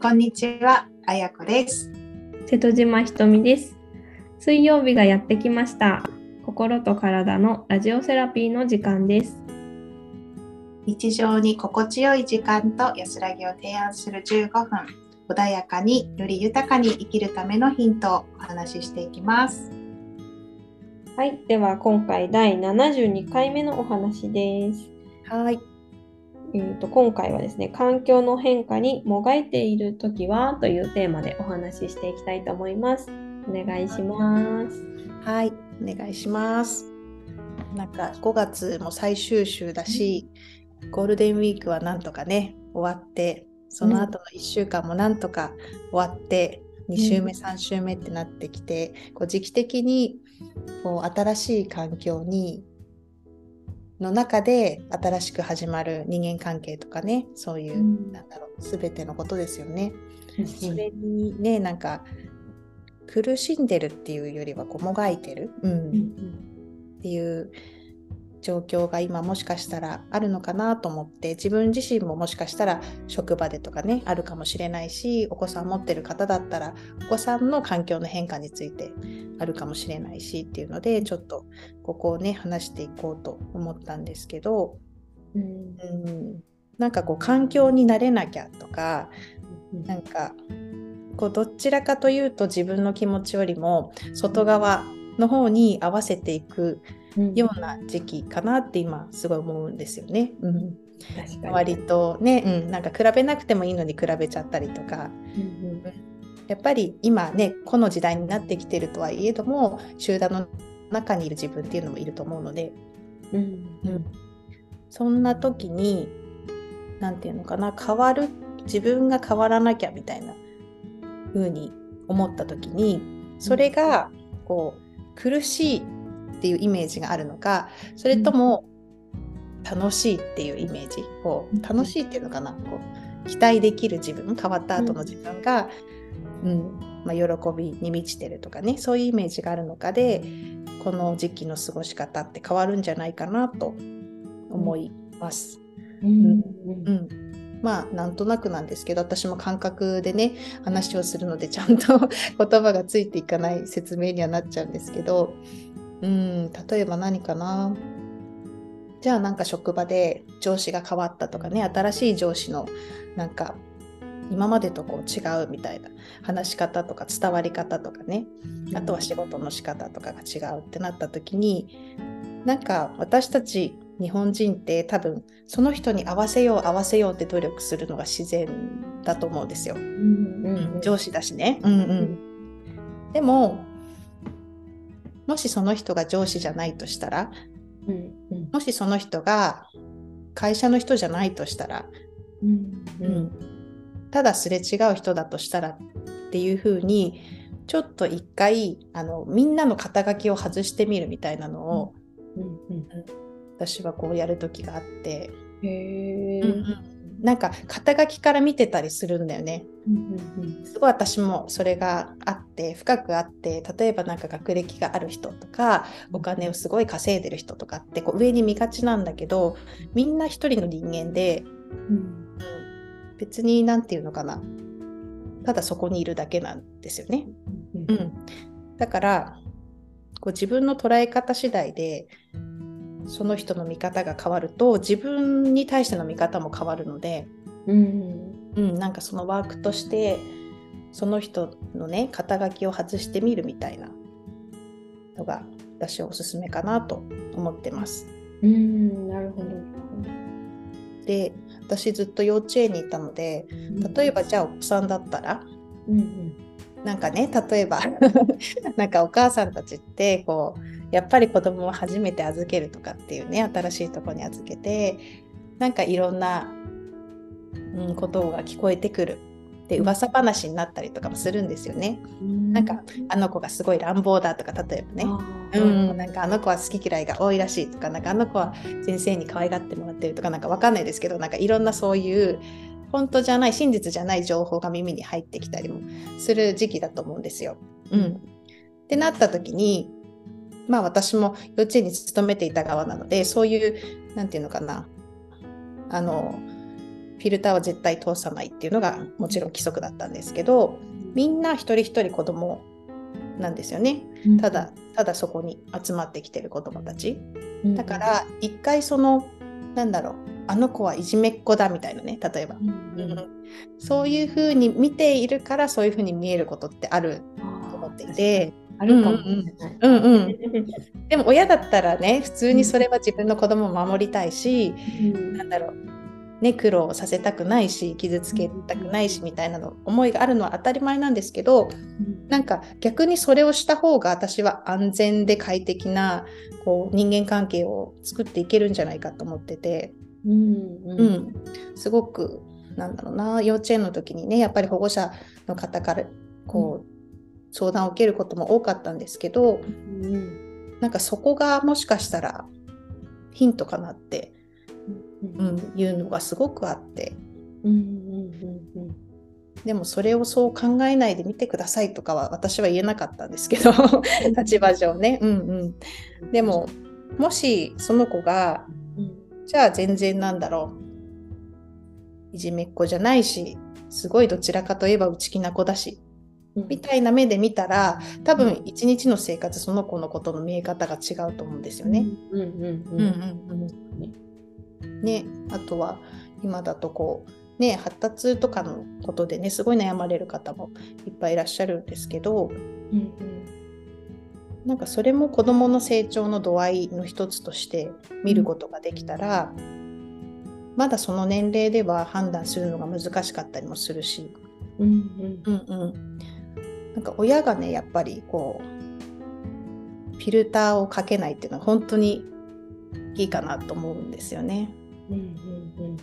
こんにちは、あやこです。瀬戸島ひとみです。水曜日がやってきました。心と体のラジオセラピーの時間です。日常に心地よい時間と安らぎを提案する15分、穏やかにより豊かに生きるためのヒントをお話ししていきます。はい、では今回第72回目のお話です。はい。えー、と今回はですね、環境の変化にもがいているときはというテーマでお話ししていきたいと思います。お願いします。はい、お願いします。なんか5月も最終週だし、ゴールデンウィークはなんとかね、終わって、その後の1週間もなんとか終わって、2週目、3週目ってなってきて、こう時期的にこう新しい環境にの中で新しく始まる人間関係とかねそういう、うん。なんだろう全てのことですよね。そそれにねなんか苦しんでるっていうよりはこうもがいてる、うん。っていう状況が今もしかしたらあるのかなと思って自分自身ももしかしたら職場でとかねあるかもしれないしお子さん持ってる方だったらお子さんの環境の変化についてあるかもしれないしっていうのでちょっとここをね話していこうと思ったんですけど、うんうん、なんかこう環境に慣れなきゃとかなんかこうどちらかというと自分の気持ちよりも外側の方に合わせていくような時期かなって今すごい思うんですよね。うん、割とね、うん、なんか比べなくてもいいのに比べちゃったりとか。うんやっぱり今ねこの時代になってきてるとはいえども集団の中にいる自分っていうのもいると思うので、うんうん、そんな時に何て言うのかな変わる自分が変わらなきゃみたいな風に思った時にそれがこう苦しいっていうイメージがあるのかそれとも楽しいっていうイメージこう楽しいっていうのかなこう期待できる自分変わった後の自分が、うん。まあ、喜びに満ちてるとかねそういうイメージがあるのかでこの時期の過ごし方って変わるんじゃないかなと思います。うん。うん。まあなんとなくなんですけど私も感覚でね話をするのでちゃんと 言葉がついていかない説明にはなっちゃうんですけどうん例えば何かな？じゃあなんか職場で上司が変わったとかね新しい上司のなんか今までとこう違うみたいな話し方とか伝わり方とかねあとは仕事の仕方とかが違うってなった時になんか私たち日本人って多分その人に合わせよう合わせようって努力するのが自然だと思うんですよ。うん上司だしね。うんうん、でももしその人が上司じゃないとしたらうん。うんもしその人が会社の人じゃないとしたら、うん。うん。ただすれ違う人だとしたらっていうふうにちょっと一回あのみんなの肩書きを外してみるみたいなのを、うん。私はこうやる時があって、へえなんか肩書きから見てたりするんだよね。うんすごい私もそれがあって深くあって例えばなんか学歴がある人とかお金をすごい稼いでる人とかってこう上に見がちなんだけどみんな一人の人間で、うん。うん別に何て言うのかな。ただそこにいるだけなんですよね。うん。うん、だからこう自分の捉え方次第でその人の見方が変わると自分に対しての見方も変わるので、うん。うん、なんかそのワークとしてその人のね肩書きを外してみるみたいなのが私はおすすめかなと思ってます。うんなるほど。で私ずっと幼稚園にいたので例えばじゃあお子さんだったらうんなんかね例えば なんかお母さんたちってこうやっぱり子供を初めて預けるとかっていうね新しいとこに預けてなんかいろんな、うん、ことが聞こえてくる。で噂話になったりとかもするんですよね。うん。なんかあの子がすごい乱暴だとか例えばね。うん、なんかあの子は好き嫌いが多いらしいとかなんかあの子は先生に可愛がってもらってるとかなんかわかんないですけどなんかいろんなそういう本当じゃない真実じゃない情報が耳に入ってきたりもする時期だと思うんですよ。うん、ってなった時にまあ私も幼稚園に勤めていた側なのでそういうなんていうのかな。あのフィルターは絶対通さないっていうのがもちろん規則だったんですけどみんな一人一人子供なんですよね。ただただそこに集まってきてる子供たち。だから一回そのなんだろうあの子はいじめっ子だみたいなね例えば、うん、そういうふうに見ているからそういうふうに見えることってあると思っていて。あるかもしれない。うんうん、でも親だったらね普通にそれは自分の子供を守りたいし、うん、なんだろうね、苦労させたくないし傷つけたくないしみたいなの思いがあるのは当たり前なんですけど、なんか逆にそれをした方が私は安全で快適なこう人間関係を作っていけるんじゃないかと思ってて、うん、うん、すごくなんだろうな幼稚園の時にねやっぱり保護者の方からこう、相談を受けることも多かったんですけど、うん、なんかそこがもしかしたらヒントかなってうん、いうのがすごくあって、うんうんうんうん、でもそれをそう考えないで見てくださいとかは私は言えなかったんですけど立場上ね、うんうん、でももしその子が、じゃあ全然なんだろう。いじめっ子じゃないしすごいどちらかといえば内気な子だしみたいな目で見たら多分一日の生活その子のことの見え方が違うと思うんですよね。ね、あとは今だとこう、ね、発達とかのことでねすごい悩まれる方もいっぱいいらっしゃるんですけど、うんうん、なんかそれも子どもの成長の度合いの一つとして見ることができたら、うん、まだその年齢では判断するのが難しかったりもするし、うんうん。うんうん、なんか親がねやっぱりこうフィルターをかけないっていうのは本当にいいかなと思うんですよね。うんうんうん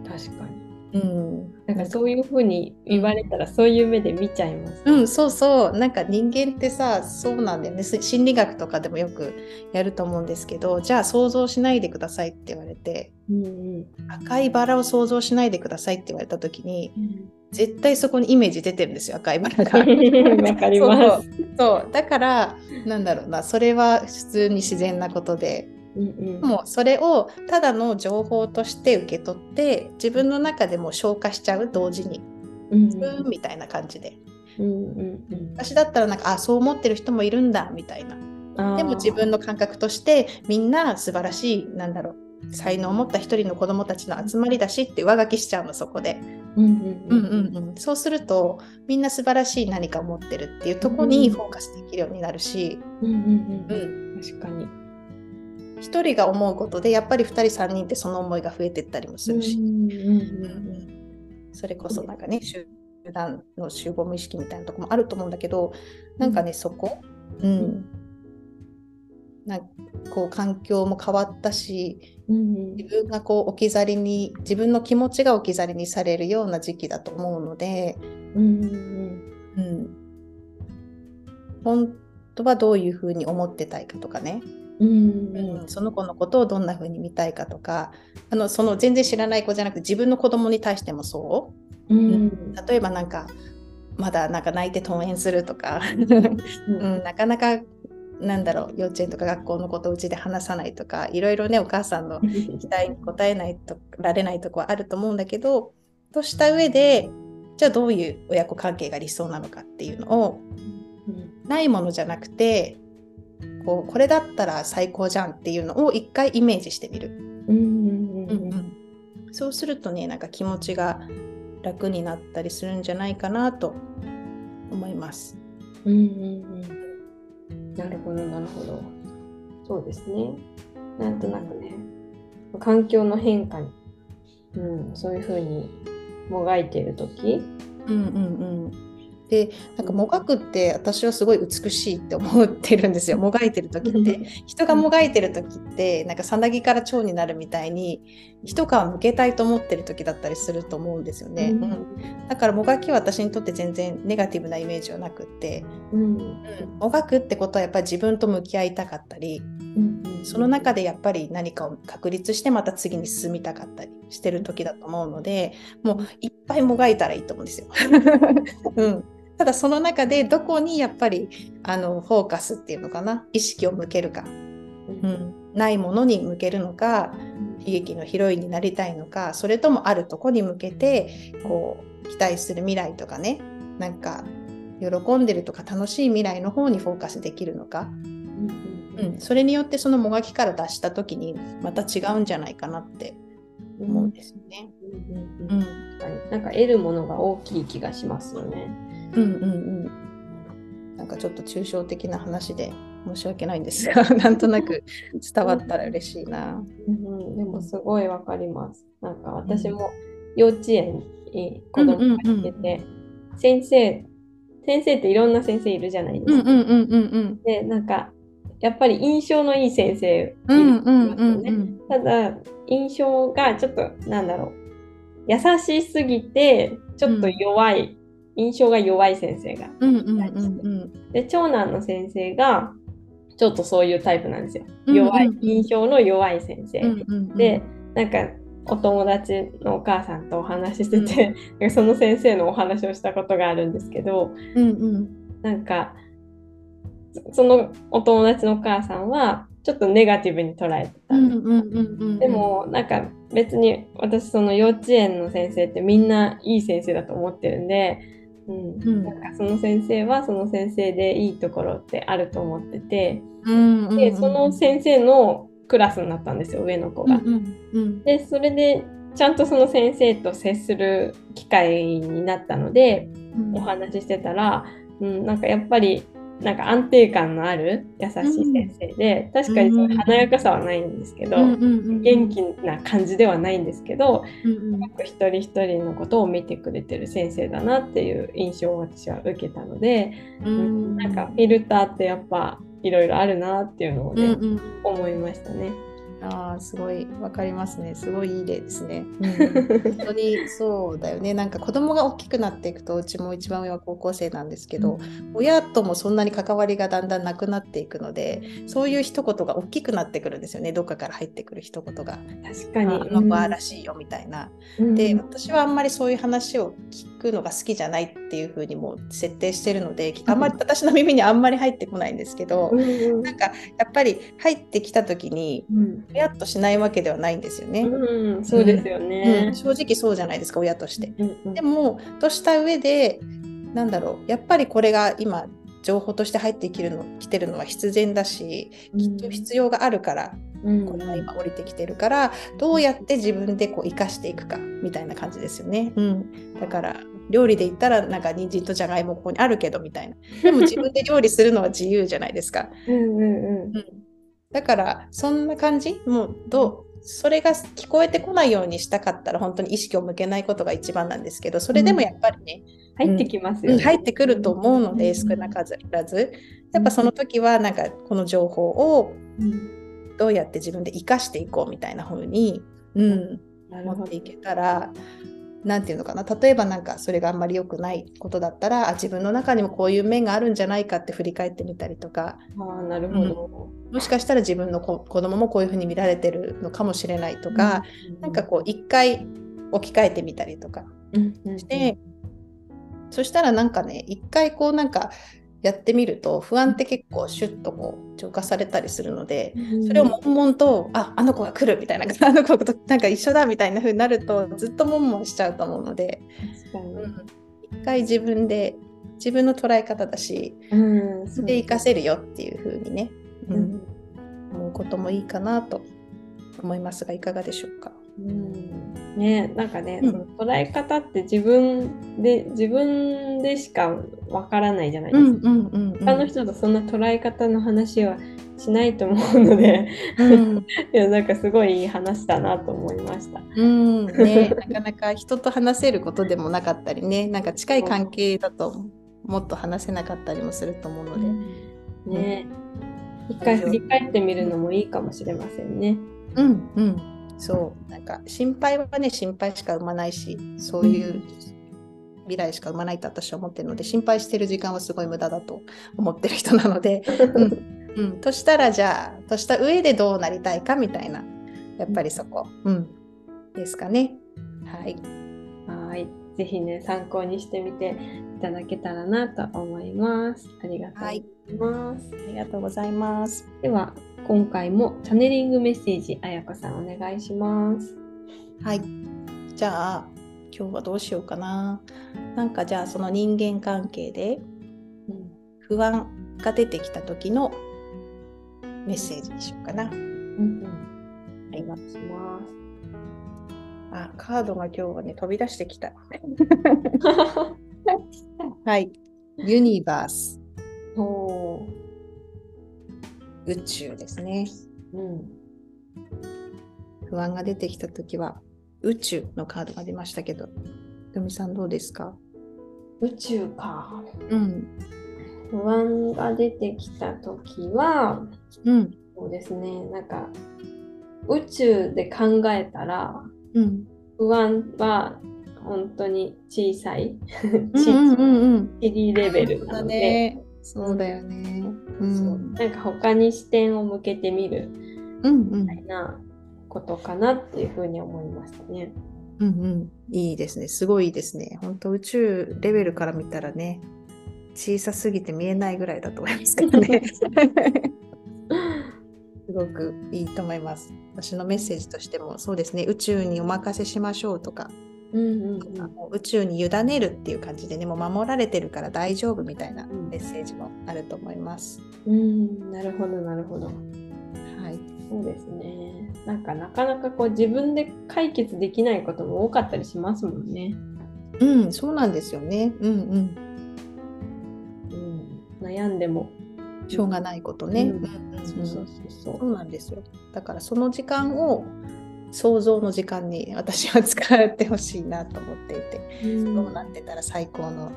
うん、確かに。うん、なんかそういうふうに言われたらそういう目で見ちゃいます、ね、うんそうそう。なんか人間ってさそうなんだよね。心理学とかでもよくやると思うんですけどじゃあ想像しないでくださいって言われて、うんうん、赤いバラを想像しないでくださいって言われた時に、うん、絶対そこにイメージ出てるんですよ赤いバラが。わかります。そう。だからなんだろうな。それは普通に自然なことでうんうん、もうそれをただの情報として受け取って自分の中でも消化しちゃう同時に、うんうん、みたいな感じで、うんうんうん、私だったらなんかあそう思ってる人もいるんだみたいな。でも自分の感覚としてみんな素晴らしいなんだろう才能を持った一人の子供たちの集まりだしって上書きしちゃうのそこで、そうするとみんな素晴らしい何かを持ってるっていうとこにフォーカスできるようになるし、うんうん。うん、確かに1人が思うことでやっぱり2人3人ってその思いが増えてったりもするし、うんうんそれこそなんかね集団の集合無意識みたいなとこもあると思うんだけどなんかねそこ、うん、なんこう環境も変わったし、うん、自分がこう置き去りに自分の気持ちが置き去りにされるような時期だと思うので、うん。うん、本当はどういうふうに思ってたいかとかねうん、その子のことをどんな風に見たいかとかあのその全然知らない子じゃなくて自分の子供に対してもそう、うん、例えばなんかまだなんか泣いて登園するとか、うん、なかなかなんだろう幼稚園とか学校のことをうちで話さないとかいろいろねお母さんの期待に応えないとられないとこはあると思うんだけどとした上でじゃあどういう親子関係が理想なのかっていうのを、ないものじゃなくてこうこれだったら最高じゃんっていうのを一回イメージしてみる。そうするとねなんか気持ちが楽になったりするんじゃないかなと思います。うんうんうん、なるほどなるほど。そうですね。なんとなくね環境の変化に、うん、そういうふうにもがいてる時、うんうんうん、でなんかもがくって私はすごい美しいって思ってるんですよ。もがいてる時って。人がもがいてる時ってなんかさなぎから蝶になるみたいに一皮むけたいと思ってる時だったりすると思うんですよね、うん、だからもがきは私にとって全然ネガティブなイメージはなくって、うん、もがくってことはやっぱり自分と向き合いたかったり、その中でやっぱり何かを確立してまた次に進みたかったりしてる時だと思うのでもういっぱいもがいたらいいと思うんですよ。うんただその中でどこにやっぱりあのフォーカスっていうのかな意識を向けるか、うん、ないものに向けるのか悲劇のヒロインになりたいのかそれともあるとこに向けてこう期待する未来とかねなんか喜んでるとか楽しい未来の方にフォーカスできるのか、うん、それによってそのもがきから脱した時にまた違うんじゃないかなって思うんですよね。うん、なんか得るものが大きい気がしますよね。うんうんうん。なんかちょっと抽象的な話で申し訳ないんですが なんとなく伝わったら嬉しいな。うん、でもすごいわかります。なんか私も幼稚園に子供が来てて、先生先生っていろんな先生いるじゃないですか。でなんかやっぱり印象のいい先生いるますよね。ただ印象がちょっとなんだろう優しすぎてちょっと弱い、うん、印象が弱い先生が。いたりしてで長男の先生がちょっとそういうタイプなんですよ。弱い、印象の弱い先生。でなんかお友達のお母さんとお話ししてて、うん、その先生のお話をしたことがあるんですけど、うんうん、なんかそのお友達のお母さんはちょっとネガティブに捉えてた。でもなんか別に私その幼稚園の先生ってみんないい先生だと思ってるんで、うん、うん、なんかその先生はその先生でいいところってあると思ってて、でその先生のクラスになったんですよ上の子が。うんうん、でそれでちゃんとその先生と接する機会になったので、お話ししてたら、うん、なんかやっぱりなんか安定感のある優しい先生で、確かにそ華やかさはないんですけど、元気な感じではないんですけど、うん一人一人のことを見てくれてる先生だなっていう印象を私は受けたので、うん、なんかフィルターってやっぱいろいろあるなっていうのをね、うんうん、思いましたね。ああすごい分かりますね。すごいいい例ですね、うん、本当にそうだよね。なんか子供が大きくなっていくとうちも一番上は高校生なんですけど、うん、親ともそんなに関わりがだんだんなくなっていくのでそういう一言が大きくなってくるんですよね。どっかから入ってくる一言が。確かに。あの子らしいよみたいな、うん、で私はあんまりそういう話を聞くのが好きじゃないっていうふうにも設定してるのであんまり私の耳にあんまり入ってこないんですけど、なんかやっぱり入ってきた時に、やっとしないわけではないんですよね。うん、そうですよね、うん、正直そうじゃないですか親として。うんうん、でもとした上でなんだろうやっぱりこれが今情報として入ってきるの来てるのは必然だし、きっと必要があるから、うん、これが今降りてきてるからどうやって自分でこう生かしていくかみたいな感じですよね。うん、だから料理で言ったらなんか人参とじゃがいもここにあるけどみたいな。でも自分で料理するのは自由じゃないですか。うんうんうん、だからそんな感じ？もうどう？それが聞こえてこないようにしたかったら本当に意識を向けないことが一番なんですけどそれでもやっぱりね、うん、入ってきますよ、ね、入ってくると思うので、少なからずやっぱその時はなんかこの情報をどうやって自分で生かしていこうみたいな風に、うん、持っていけたら何て言うのかな？例えばなんかそれがあんまり良くないことだったらあ自分の中にもこういう面があるんじゃないかって振り返ってみたりとか。あなるほど、うん、もしかしたら自分の子子供もこういうふうに見られてるのかもしれないとか、うん、なんかこう一回置き換えてみたりとかして、うん、そしたらなんかね一回こうなんかやってみると不安って結構シュッとこう浄化されたりするので、それを悶々とああの子が来るみたいな あの子となんか一緒だみたいな風になるとずっと悶々しちゃうと思うので一回自分で自分の捉え方だし、うん、で活かせるよっていう風にね、うん、思うこともいいかなと思いますがいかがでしょうか？うんねなんかね、うん、その捉え方って自分で自分でしかわからないじゃないですか、うんうん、他の人とそんな捉え方の話はしないと思うので、うん、いやなんかすごいいい話だなと思いました。うんね、なかなか人と話せることでもなかったりね。なんか近い関係だともっと話せなかったりもすると思うので。ね、一回振り返ってみるのもいいかもしれませんね。うんうんそう。なんか心配はね心配しか生まないしそういう未来しか生まないと私は思ってるので心配してる時間はすごい無駄だと思ってる人なので、うん。うん、としたらじゃあとした上でどうなりたいかみたいなやっぱりそこ、うん、ですかね。はい。はいぜひね参考にしてみていただけたらなと思います。ありがとうございます。はい、ありがとうございます。では今回もチャネリングメッセージ、あやこさんお願いします。はい。じゃあ、今日はどうしようかな。なんかじゃあ、その人間関係でうん不安が出てきた時のメッセージにしようかな。うんうん、お願いします。あ、カードが今日はね、飛び出してきた。はい。ユニバース、おー宇宙ですね。うん不安が出てきた時は、宇宙のカードが出ましたけど、ひとみさんどうですか？宇宙か。うん。不安が出てきたときは、うん。そうですね、なんか宇宙で考えたら、うん。不安は本当に小さい、うんちうんうんレベルなので、ね。そうだよね。う。そうんなんか他に視点を向けてみるうんうんみたいなことかなっていうふうに思いましたね。うんうん。いいですね。すごいいいですね。本当宇宙レベルから見たらね、小さすぎて見えないぐらいだと思いますからね。すごくいいと思います。私のメッセージとしてもそうですね。宇宙にお任せしましょうとか、うんうん宇宙に委ねるっていう感じでね、もう守られてるから大丈夫みたいなメッセージもあると思います。うん、うんなるほどなるほど。はい。そうですね。なんかなかなかこう自分で解決できないことも多かったりしますもんね。うん、そうなんですよね。うんうん。うん、悩んでも。しょうがないことね。そうなんですよ。だからその時間を想像の時間に私は使ってほしいなと思っていて、うん。どうなってたら最高の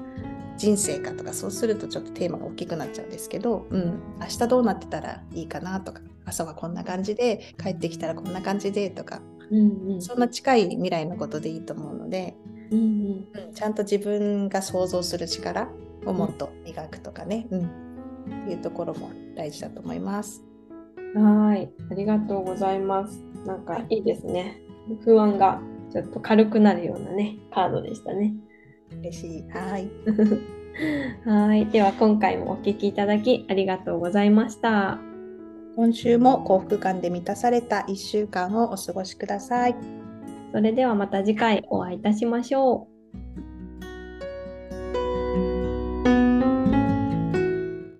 人生かとかそうするとちょっとテーマが大きくなっちゃうんですけど、うん、明日どうなってたらいいかなとか。朝はこんな感じで帰ってきたらこんな感じでとか。うんうん。そんな近い未来のことでいいと思うので、うん。うん、ちゃんと自分が想像する力をもっと磨くとかね、うんっていうところも大事だと思います。うん、はーい、ありがとうございます。なんかいいですね。不安がちょっと軽くなるようなね、カードでしたね。嬉しい。はい。はーい、では今回もお聞きいただきありがとうございました。今週も幸福感で満たされた1週間をお過ごしください。それではまた次回お会いいたしましょう。